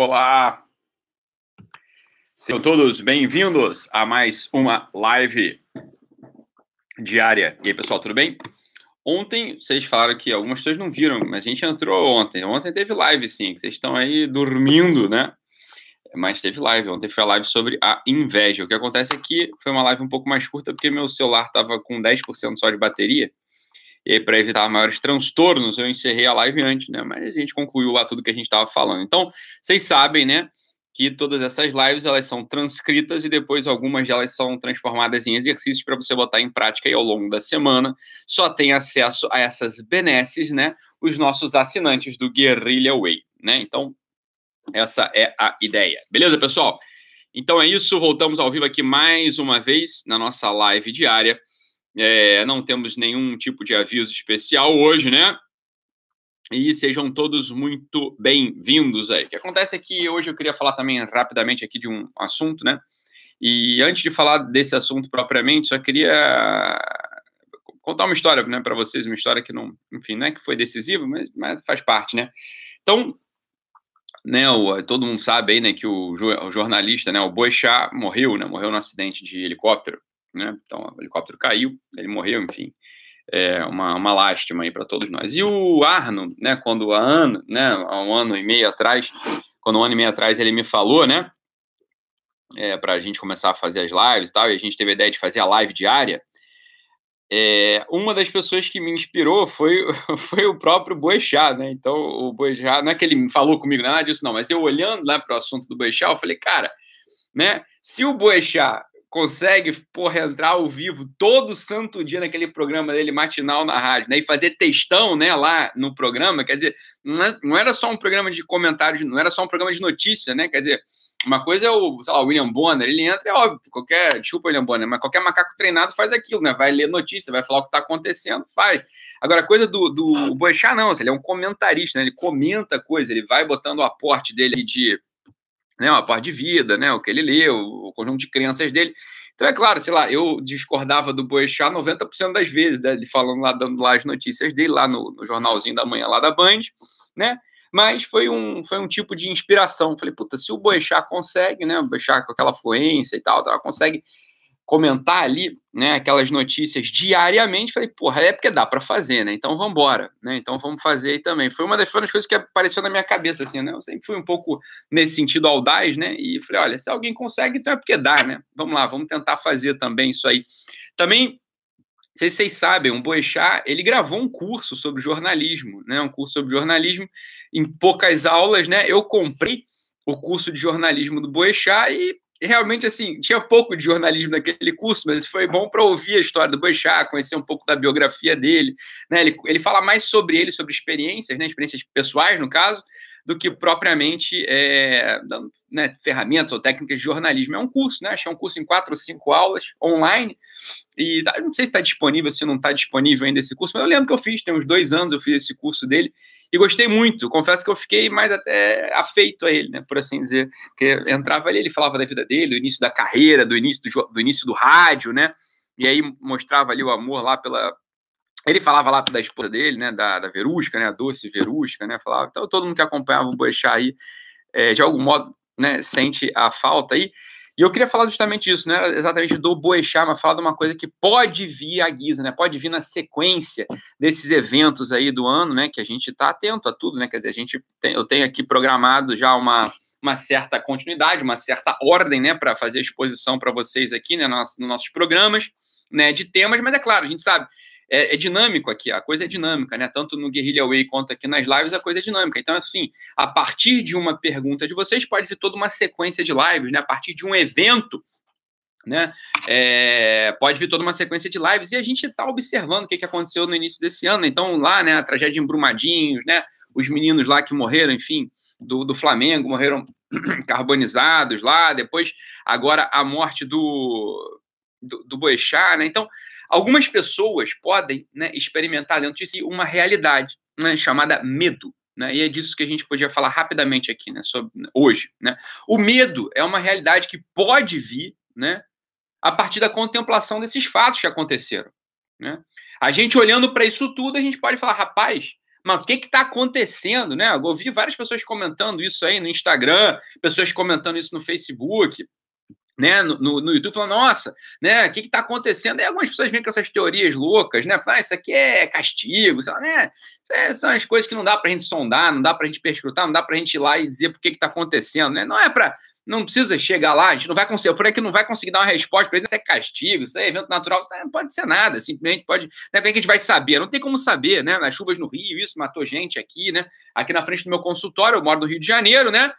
Olá! Sejam todos bem-vindos a mais uma live diária. E aí, pessoal, tudo bem? Ontem, vocês falaram que algumas pessoas não viram, mas a gente entrou ontem. Ontem teve live, sim, que vocês estão aí dormindo, né? Mas teve live. Ontem foi a live sobre a inveja. O que acontece aqui é foi uma live um pouco mais curta, porque meu celular estava com 10% só de bateria. E aí, para evitar maiores transtornos, eu encerrei a live antes, né? Mas a gente concluiu lá tudo que a gente estava falando. Então, vocês sabem, né? Que todas essas lives elas são transcritas e depois algumas delas são transformadas em exercícios para você botar em prática aí ao longo da semana. Só tem acesso a essas benesses, né? Os nossos assinantes do Guerrilla Way, né? Então, essa é a ideia. Beleza, pessoal? Então é isso. Voltamos ao vivo aqui mais uma vez na nossa live diária. É, não temos nenhum tipo de aviso especial hoje, né? E sejam todos muito bem-vindos aí. O que acontece é que hoje eu queria falar também rapidamente aqui de um assunto, né? E antes de falar desse assunto propriamente, só queria contar uma história, né, para vocês, uma história que não, enfim, não é que foi decisiva, mas, mas faz parte, né? Então, né, o, todo mundo sabe aí, né, que o, o jornalista, né, o Boechat morreu, né, morreu num acidente de helicóptero né? Então o helicóptero caiu, ele morreu, enfim. É uma, uma lástima aí para todos nós. E o Arno, né, quando há ano, né, há um ano e meio atrás, quando um ano e meio atrás ele me falou, né, é, para a gente começar a fazer as lives e tal, e a gente teve a ideia de fazer a live diária, é, uma das pessoas que me inspirou foi, foi o próprio Boechat, né? Então, o Boechat, não é que ele falou comigo nada disso, não, mas eu olhando lá para o assunto do Boechat, eu falei, cara, né? Se o Boechat consegue, porra, entrar ao vivo todo santo dia naquele programa dele matinal na rádio, né? E fazer textão, né, lá no programa, quer dizer, não, é, não era só um programa de comentários, não era só um programa de notícia, né? Quer dizer, uma coisa é o, sei lá, o William Bonner, ele entra, é óbvio, qualquer, desculpa, William Bonner, mas qualquer macaco treinado faz aquilo, né? Vai ler notícia, vai falar o que está acontecendo, faz. Agora, a coisa do, do Boechat, não, ele é um comentarista, né? Ele comenta coisa, ele vai botando o aporte dele de né, uma parte de vida, né, o que ele leu, o conjunto de crenças dele. Então, é claro, sei lá, eu discordava do Boechat 90% das vezes, né, ele falando lá, dando lá as notícias dele, lá no, no, jornalzinho da manhã, lá da Band, né, mas foi um, foi um tipo de inspiração. Falei, puta, se o Boechat consegue, né, o Boechat com aquela fluência e tal, ela consegue comentar ali, né, aquelas notícias diariamente, falei, porra, é porque dá para fazer, né? Então vamos né? Então vamos fazer aí também. Foi uma das, foi uma das coisas que apareceu na minha cabeça, assim, né? Eu sempre fui um pouco nesse sentido audaz, né? E falei, olha, se alguém consegue, então é porque dá, né? Vamos lá, vamos tentar fazer também isso aí. Também, não sei se vocês sabem, o Boechat, ele gravou um curso sobre jornalismo, né? Um curso sobre jornalismo em poucas aulas, né? Eu comprei o curso de jornalismo do Boechat e realmente, assim, tinha pouco de jornalismo naquele curso, mas foi bom para ouvir a história do Boechat, conhecer um pouco da biografia dele. Né? Ele, ele fala mais sobre ele, sobre experiências, né? experiências pessoais, no caso, do que propriamente é, né, ferramentas ou técnicas de jornalismo. É um curso, né? Que é um curso em quatro ou cinco aulas, online. E tá, não sei se está disponível, se não está disponível ainda esse curso, mas eu lembro que eu fiz, tem uns dois anos eu fiz esse curso dele e gostei muito. Confesso que eu fiquei mais até afeito a ele, né, por assim dizer. Porque entrava ali, ele falava da vida dele, do início da carreira, do início do, do início do rádio, né? E aí mostrava ali o amor lá pela, ele falava lá da esposa dele, né, da, da Verusca, né, a doce Verusca, né, falava, então todo mundo que acompanhava o Boechat aí, é, de algum modo, né, sente a falta aí, e eu queria falar justamente isso, não era exatamente do Boechat, mas falar de uma coisa que pode vir à guisa, né? Pode vir na sequência desses eventos aí do ano, né? Que a gente está atento a tudo, né? Quer dizer, a gente tem, eu tenho aqui programado já uma, uma certa continuidade, uma certa ordem, né? Para fazer a exposição para vocês aqui, né? Nos, nos nossos programas, né? De temas, mas é claro, a gente sabe é, é, dinâmico aqui, a coisa é dinâmica, né? Tanto no Guerrilla Way quanto aqui nas lives, a coisa é dinâmica. Então, assim, a partir de uma pergunta de vocês, pode vir toda uma sequência de lives, né? A partir de um evento, né? É, pode vir toda uma sequência de lives e a gente está observando o que, que aconteceu no início desse ano. Então, lá, né, a tragédia em Brumadinhos, né? Os meninos lá que morreram, enfim, do, do Flamengo, morreram carbonizados lá. Depois, agora, a morte do, do, do Boechat, né? Então, Algumas pessoas podem né, experimentar dentro de si uma realidade né, chamada medo. Né, e é disso que a gente podia falar rapidamente aqui, né, sobre, hoje. Né? O medo é uma realidade que pode vir né, a partir da contemplação desses fatos que aconteceram. Né? A gente olhando para isso tudo, a gente pode falar, rapaz, mas o que está acontecendo, né? Eu ouvi várias pessoas comentando isso aí no Instagram, pessoas comentando isso no Facebook né, no, no, YouTube, falando, nossa, né, o que está acontecendo? Aí algumas pessoas vêm com essas teorias loucas, né? Falam, ah, isso aqui é castigo, sei lá, né? são as coisas que não dá para a gente sondar, não dá para a gente perscrutar, não dá para a gente ir lá e dizer por que está acontecendo, né? Não é para. Não precisa chegar lá, a gente não vai conseguir, por que não vai conseguir dar uma resposta para isso é castigo, isso é evento natural, isso não pode ser nada, simplesmente pode. Né, como é que a gente vai saber? Não tem como saber, né? Nas chuvas no Rio, isso matou gente aqui, né? Aqui na frente do meu consultório, eu moro no Rio de Janeiro, né?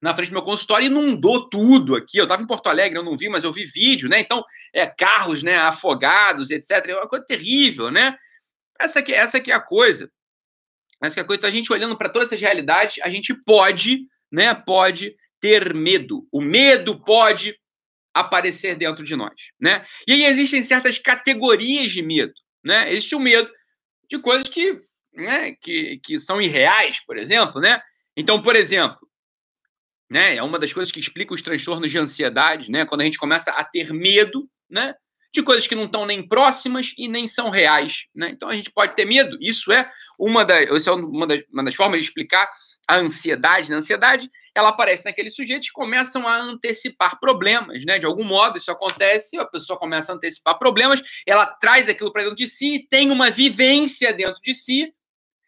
Na frente do meu consultório inundou tudo aqui. Eu estava em Porto Alegre, eu não vi, mas eu vi vídeo, né? Então, é, carros né, afogados, etc. É uma coisa terrível, né? Essa aqui, essa é a coisa. Essa que é a coisa. Então, a gente olhando para todas essas realidades, a gente pode, né? Pode ter medo. O medo pode aparecer dentro de nós, né? E aí existem certas categorias de medo, né? Existe o medo de coisas que, né, que, que são irreais, por exemplo, né? Então, por exemplo, né? É uma das coisas que explica os transtornos de ansiedade, né? Quando a gente começa a ter medo, né? De coisas que não estão nem próximas e nem são reais, né? Então a gente pode ter medo. Isso é uma das, isso é uma das, uma das formas de explicar a ansiedade. Na ansiedade, ela aparece naqueles sujeitos que começam a antecipar problemas, né? De algum modo isso acontece, a pessoa começa a antecipar problemas, ela traz aquilo para dentro de si e tem uma vivência dentro de si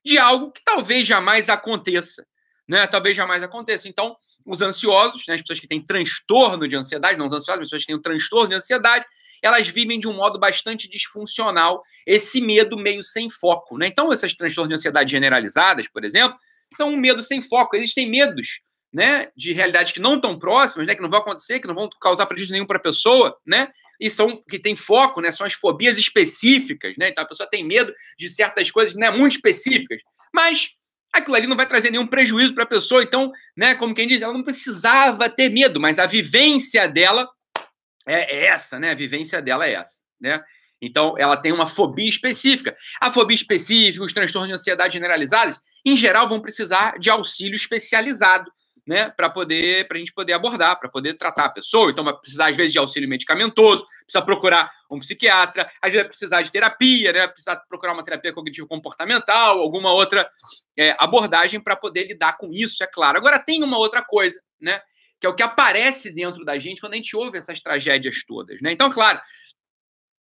de algo que talvez jamais aconteça né, talvez jamais aconteça. Então, os ansiosos, né, as pessoas que têm transtorno de ansiedade, não os ansiosos, as pessoas que têm um transtorno de ansiedade, elas vivem de um modo bastante disfuncional, esse medo meio sem foco. Né? Então, essas transtornos de ansiedade generalizadas, por exemplo, são um medo sem foco. Existem medos né, de realidades que não estão próximas, né, que não vão acontecer, que não vão causar prejuízo nenhum para a pessoa, né? E são que tem foco, né? São as fobias específicas, né? Então a pessoa tem medo de certas coisas, né, muito específicas. Mas aquilo ali não vai trazer nenhum prejuízo para a pessoa. Então, né, como quem diz, ela não precisava ter medo, mas a vivência dela é, é essa, né? A vivência dela é essa, né? Então, ela tem uma fobia específica. A fobia específica, os transtornos de ansiedade generalizados, em geral, vão precisar de auxílio especializado né, para poder, para a gente poder abordar, para poder tratar a pessoa. Então, vai precisar, às vezes, de auxílio medicamentoso, precisa procurar um psiquiatra, às vezes vai precisar de terapia, né, precisa procurar uma terapia cognitivo-comportamental, alguma outra é, abordagem para poder lidar com isso, é claro. Agora, tem uma outra coisa, né, que é o que aparece dentro da gente quando a gente ouve essas tragédias todas. Né? Então, claro,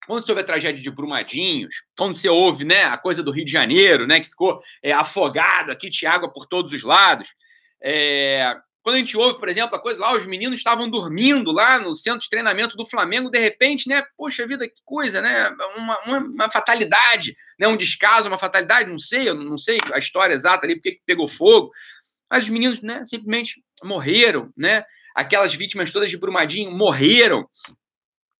quando você ouve a tragédia de Brumadinhos, quando você ouve né, a coisa do Rio de Janeiro, né, que ficou é, afogado aqui água por todos os lados, é, quando a gente ouve, por exemplo, a coisa lá, os meninos estavam dormindo lá no centro de treinamento do Flamengo, de repente, né? Poxa vida, que coisa, né? Uma, uma, uma fatalidade, né? Um descaso, uma fatalidade, não sei, eu não sei a história exata ali, porque pegou fogo. Mas os meninos, né, simplesmente morreram, né? Aquelas vítimas todas de Brumadinho morreram,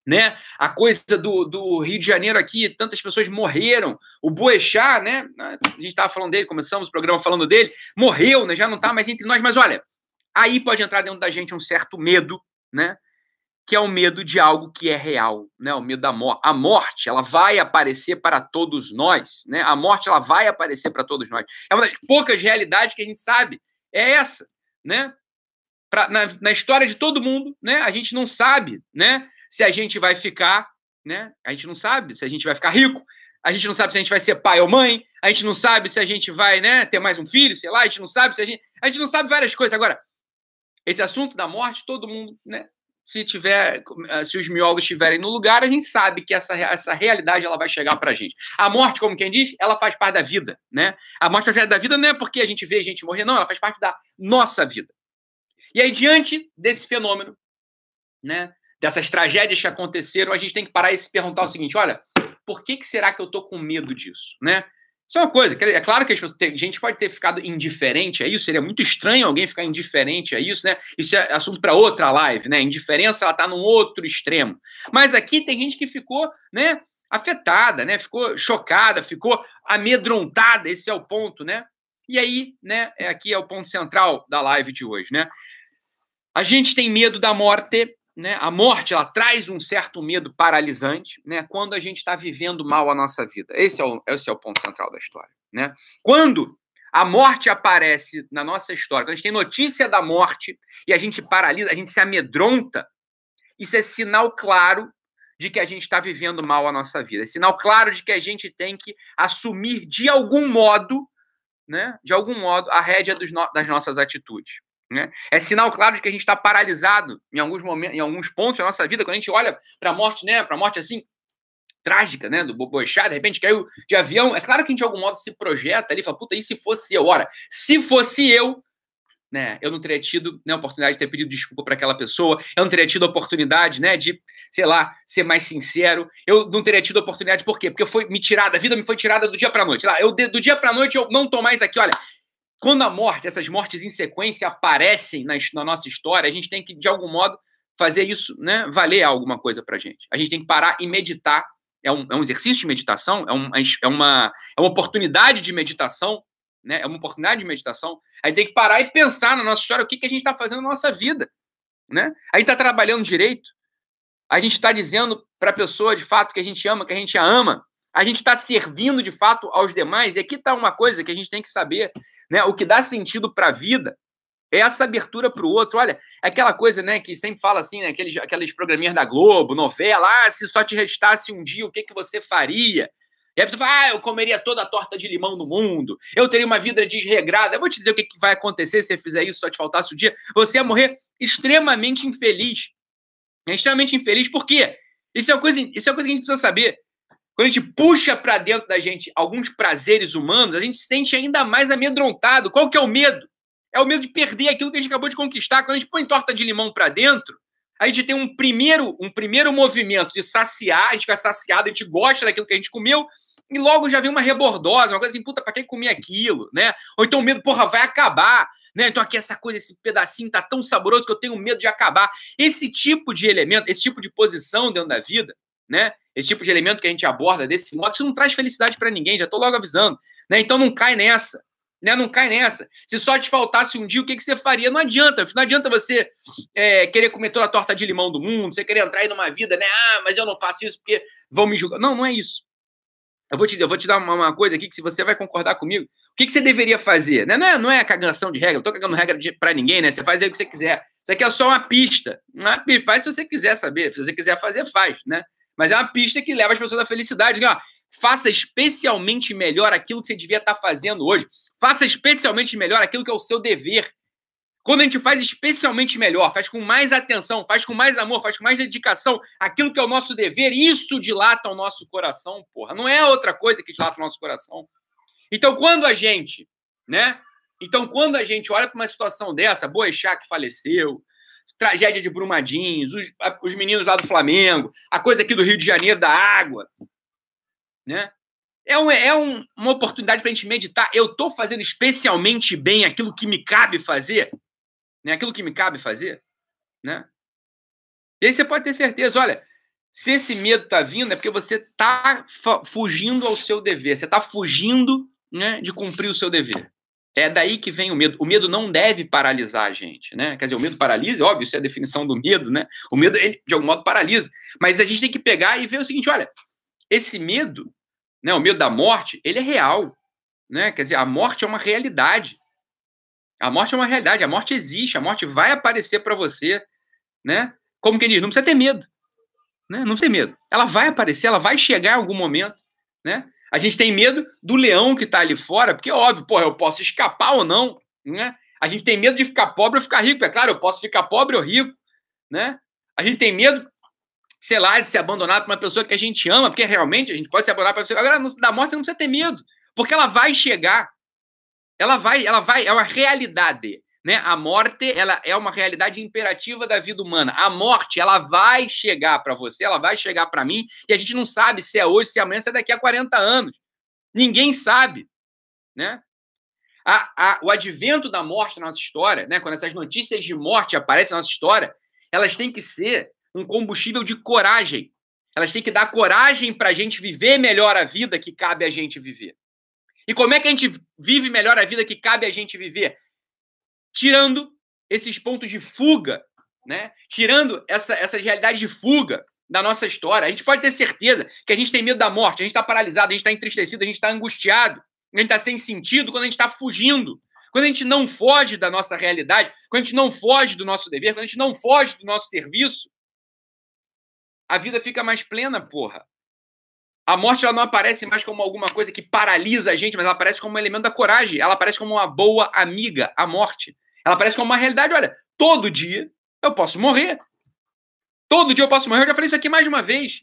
né? A coisa do, do Rio de Janeiro aqui, tantas pessoas morreram. O Boechat, né? A gente estava falando dele, começamos o programa falando dele, morreu, né? Já não está mais entre nós. Mas olha, aí pode entrar dentro da gente um certo medo, né? Que é o medo de algo que é real, né? O medo da morte. A morte, ela vai aparecer para todos nós, né? A morte, ela vai aparecer para todos nós. É uma das poucas realidades que a gente sabe. É essa, né? Pra, na, na história de todo mundo, né? A gente não sabe, né? Se a gente vai ficar, né? A gente não sabe se a gente vai ficar rico, a gente não sabe se a gente vai ser pai ou mãe, a gente não sabe se a gente vai, né, ter mais um filho, sei lá, a gente não sabe se a gente, a gente não sabe várias coisas. Agora, esse assunto da morte, todo mundo, né, se tiver, se os miolos estiverem no lugar, a gente sabe que essa, essa realidade ela vai chegar para a gente. A morte, como quem diz, ela faz parte da vida, né? A morte faz parte da vida não é porque a gente vê a gente morrer, não, ela faz parte da nossa vida. E aí, diante desse fenômeno, né, dessas tragédias que aconteceram, a gente tem que parar e se perguntar o seguinte: olha, por que, que será que eu tô com medo disso, né? Isso é uma coisa. É claro que a gente pode ter ficado indiferente a isso. Seria muito estranho alguém ficar indiferente a isso, né? Isso é assunto para outra live, né? Indiferença ela está num outro extremo. Mas aqui tem gente que ficou, né? Afetada, né? Ficou chocada, ficou amedrontada. Esse é o ponto, né? E aí, né? É, aqui é o ponto central da live de hoje, né? A gente tem medo da morte né, a morte ela traz um certo medo paralisante né, quando a gente está vivendo mal a nossa vida. Esse é, o, esse é o ponto central da história. Né? Quando a morte aparece na nossa história, quando a gente tem notícia da morte e a gente paralisa, a gente se amedronta, isso é sinal claro de que a gente está vivendo mal a nossa vida. É sinal claro de que a gente tem que assumir de algum modo né, de algum modo, a rédea no... das nossas atitudes. Né? É sinal claro de que a gente está paralisado em alguns momentos, em alguns pontos da nossa vida, quando a gente olha para a morte, né, para a morte assim trágica, né, do Bobochá, de repente caiu de avião. É claro que a gente de algum modo se projeta ali, fala, puta, e se fosse eu? Ora, se fosse eu, né, eu não teria tido né, a oportunidade de ter pedido desculpa para aquela pessoa, eu não teria tido a oportunidade, né, de, sei lá, ser mais sincero, eu não teria tido a oportunidade, por quê? Porque foi me tirada, a vida me foi tirada do dia para noite. Lá, eu do dia para noite eu não tô mais aqui, olha, quando a morte, essas mortes em sequência aparecem na, na nossa história, a gente tem que, de algum modo, fazer isso, né, valer alguma coisa para gente. A gente tem que parar e meditar. É um, é um exercício de meditação, é, um, é, uma, é uma oportunidade de meditação, né? É uma oportunidade de meditação. Aí tem que parar e pensar na nossa história, o que, que a gente está fazendo na nossa vida, né? A gente está trabalhando direito, a gente está dizendo para a pessoa de fato que a gente ama, que a gente a ama, a gente está servindo de fato aos demais. E aqui está uma coisa que a gente tem que saber, né? O que dá sentido para a vida é essa abertura para o outro. Olha, aquela coisa, né, que sempre fala assim, né, aqueles, aqueles programinhas da Globo, novela, ah, se só te restasse um dia, o que, que você faria? E a pessoa fala, ah, eu comeria toda a torta de limão no mundo, eu teria uma vida desregrada. Eu vou te dizer o que, que vai acontecer se você fizer isso, só te faltasse o dia. Você ia morrer extremamente infeliz. É extremamente infeliz, por quê? Isso é uma coisa, isso é uma coisa que a gente precisa saber. Quando a gente puxa para dentro da gente alguns prazeres humanos, a gente se sente ainda mais amedrontado. Qual que é o medo? É o medo de perder aquilo que a gente acabou de conquistar. Quando a gente põe torta de limão para dentro, a gente tem um primeiro, um primeiro movimento de saciar, a gente fica saciado, a gente gosta daquilo que a gente comeu, e logo já vem uma rebordosa, uma coisa assim, puta, pra que comer aquilo, né? Ou então o medo, porra, vai acabar, né? Então aqui essa coisa, esse pedacinho tá tão saboroso que eu tenho medo de acabar. Esse tipo de elemento, esse tipo de posição dentro da vida, né? Esse tipo de elemento que a gente aborda desse modo, isso não traz felicidade para ninguém, já estou logo avisando. Né? Então não cai nessa. Né? Não cai nessa. Se só te faltasse um dia, o que, que você faria? Não adianta. Não adianta você é, querer comer toda a torta de limão do mundo, você querer entrar aí numa vida, né? Ah, mas eu não faço isso porque vão me julgar. Não, não é isso. Eu vou te, eu vou te dar uma, uma coisa aqui que se você vai concordar comigo, o que, que você deveria fazer? Né? Não, é, não é cagação de regra, não tô cagando regra para ninguém, né? Você faz aí o que você quiser. Isso aqui é só uma pista. Uma. Faz se você quiser saber. Se você quiser fazer, faz, né? Mas é uma pista que leva as pessoas à felicidade. Ó, faça especialmente melhor aquilo que você devia estar fazendo hoje. Faça especialmente melhor aquilo que é o seu dever. Quando a gente faz especialmente melhor, faz com mais atenção, faz com mais amor, faz com mais dedicação aquilo que é o nosso dever, isso dilata o nosso coração, porra. Não é outra coisa que dilata o nosso coração. Então, quando a gente, né? Então, quando a gente olha para uma situação dessa, Boechat que faleceu, tragédia de Brumadinhos, os, os meninos lá do Flamengo, a coisa aqui do Rio de Janeiro da água, né? É, um, é um, uma oportunidade para a gente meditar. Eu estou fazendo especialmente bem aquilo que me cabe fazer, né? Aquilo que me cabe fazer, né? E aí você pode ter certeza, olha, se esse medo está vindo é porque você está fugindo ao seu dever, você está fugindo né, de cumprir o seu dever. É daí que vem o medo. O medo não deve paralisar a gente, né? Quer dizer, o medo paralisa, óbvio, isso é a definição do medo, né? O medo, ele, de algum modo, paralisa. Mas a gente tem que pegar e ver o seguinte: olha, esse medo, né, o medo da morte, ele é real, né? Quer dizer, a morte é uma realidade. A morte é uma realidade, a morte existe, a morte vai aparecer para você, né? Como quem diz, não precisa ter medo, né? Não precisa ter medo. Ela vai aparecer, ela vai chegar em algum momento, né? A gente tem medo do leão que está ali fora, porque, óbvio, porra, eu posso escapar ou não, né? A gente tem medo de ficar pobre ou ficar rico. É claro, eu posso ficar pobre ou rico, né? A gente tem medo, sei lá, de ser abandonado por uma pessoa que a gente ama, porque realmente a gente pode ser abandonado por uma pessoa. Agora, da morte você não precisa ter medo, porque ela vai chegar. Ela vai, ela vai, é uma realidade. Né? A morte ela é uma realidade imperativa da vida humana. A morte ela vai chegar para você, ela vai chegar para mim, e a gente não sabe se é hoje, se é amanhã, se é daqui a 40 anos. Ninguém sabe, né? A, a, o advento da morte na nossa história, né? Quando essas notícias de morte aparecem na nossa história, elas têm que ser um combustível de coragem. Elas têm que dar coragem para a gente viver melhor a vida que cabe a gente viver. E como é que a gente vive melhor a vida que cabe a gente viver? Tirando esses pontos de fuga, né? tirando essa, essas realidades de fuga da nossa história. A gente pode ter certeza que a gente tem medo da morte, a gente está paralisado, a gente está entristecido, a gente está angustiado, a gente está sem sentido quando a gente está fugindo. Quando a gente não foge da nossa realidade, quando a gente não foge do nosso dever, quando a gente não foge do nosso serviço, a vida fica mais plena, porra. A morte ela não aparece mais como alguma coisa que paralisa a gente, mas ela aparece como um elemento da coragem. Ela aparece como uma boa amiga, a morte. Ela aparece como uma realidade. Olha, todo dia eu posso morrer. Todo dia eu posso morrer. Eu já falei isso aqui mais de uma vez.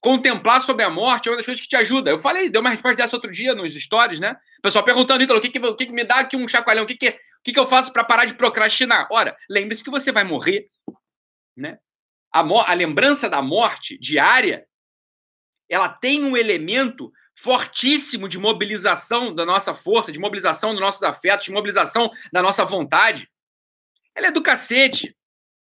Contemplar sobre a morte é uma das coisas que te ajuda. Eu falei, deu uma resposta dessa outro dia nos stories, né? O pessoal perguntando, Ítalo, o que, que, o que, que me dá aqui um chacoalhão? O que, que, o que, que eu faço para parar de procrastinar? Ora, lembre-se que você vai morrer, né? A, a lembrança da morte diária, ela tem um elemento fortíssimo de mobilização da nossa força, de mobilização dos nossos afetos, de mobilização da nossa vontade. Ela é do cacete.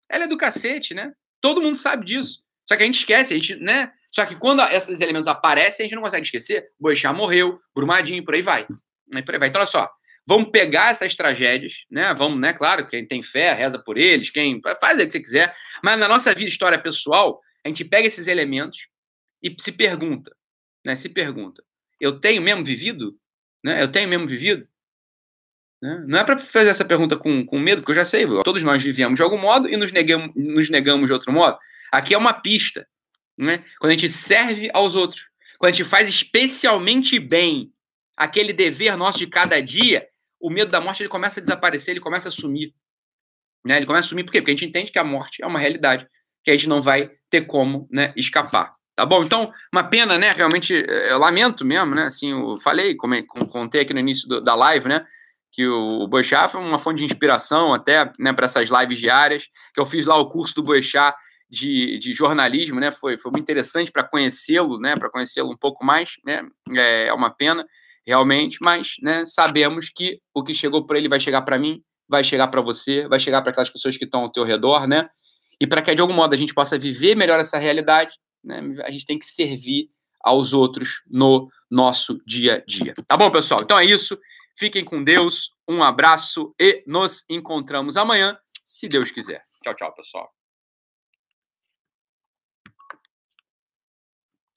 Ela é do cacete, né? Todo mundo sabe disso. Só que a gente esquece, a gente, né? Só que quando esses elementos aparecem, a gente não consegue esquecer. Boixá morreu, Brumadinho, por aí vai. Por aí vai. Então, olha só. Vamos pegar essas tragédias, né? Vamos, né? Claro, quem tem fé, reza por eles, quem faz o que você quiser. Mas na nossa vida, história pessoal, a gente pega esses elementos e se pergunta, né? Se pergunta: eu tenho mesmo vivido? Né? Eu tenho mesmo vivido? Né? Não é para fazer essa pergunta com, com medo, porque eu já sei, todos nós vivemos de algum modo e nos negamos, nos negamos de outro modo. Aqui é uma pista. Né? Quando a gente serve aos outros, quando a gente faz especialmente bem aquele dever nosso de cada dia, o medo da morte ele começa a desaparecer, ele começa a sumir. Né? Ele começa a sumir por quê? Porque a gente entende que a morte é uma realidade que a gente não vai ter como né, escapar. Tá bom? Então, uma pena, né? Realmente, eh, eu lamento mesmo, né? Assim, eu falei, como contei aqui no início do, da live, né? Que o Boechat foi uma fonte de inspiração até né, para essas lives diárias, que eu fiz lá o curso do Boechat de, de jornalismo, né? Foi, foi muito interessante para conhecê-lo, né? Para conhecê-lo um pouco mais, né? É, é uma pena, realmente, mas né, sabemos que o que chegou para ele vai chegar para mim, vai chegar para você, vai chegar para aquelas pessoas que estão ao teu redor, né? E para que de algum modo a gente possa viver melhor essa realidade, né? A gente tem que servir aos outros no nosso dia a dia. Tá bom, pessoal? Então é isso. Fiquem com Deus. Um abraço e nos encontramos amanhã, se Deus quiser. Tchau, tchau, pessoal.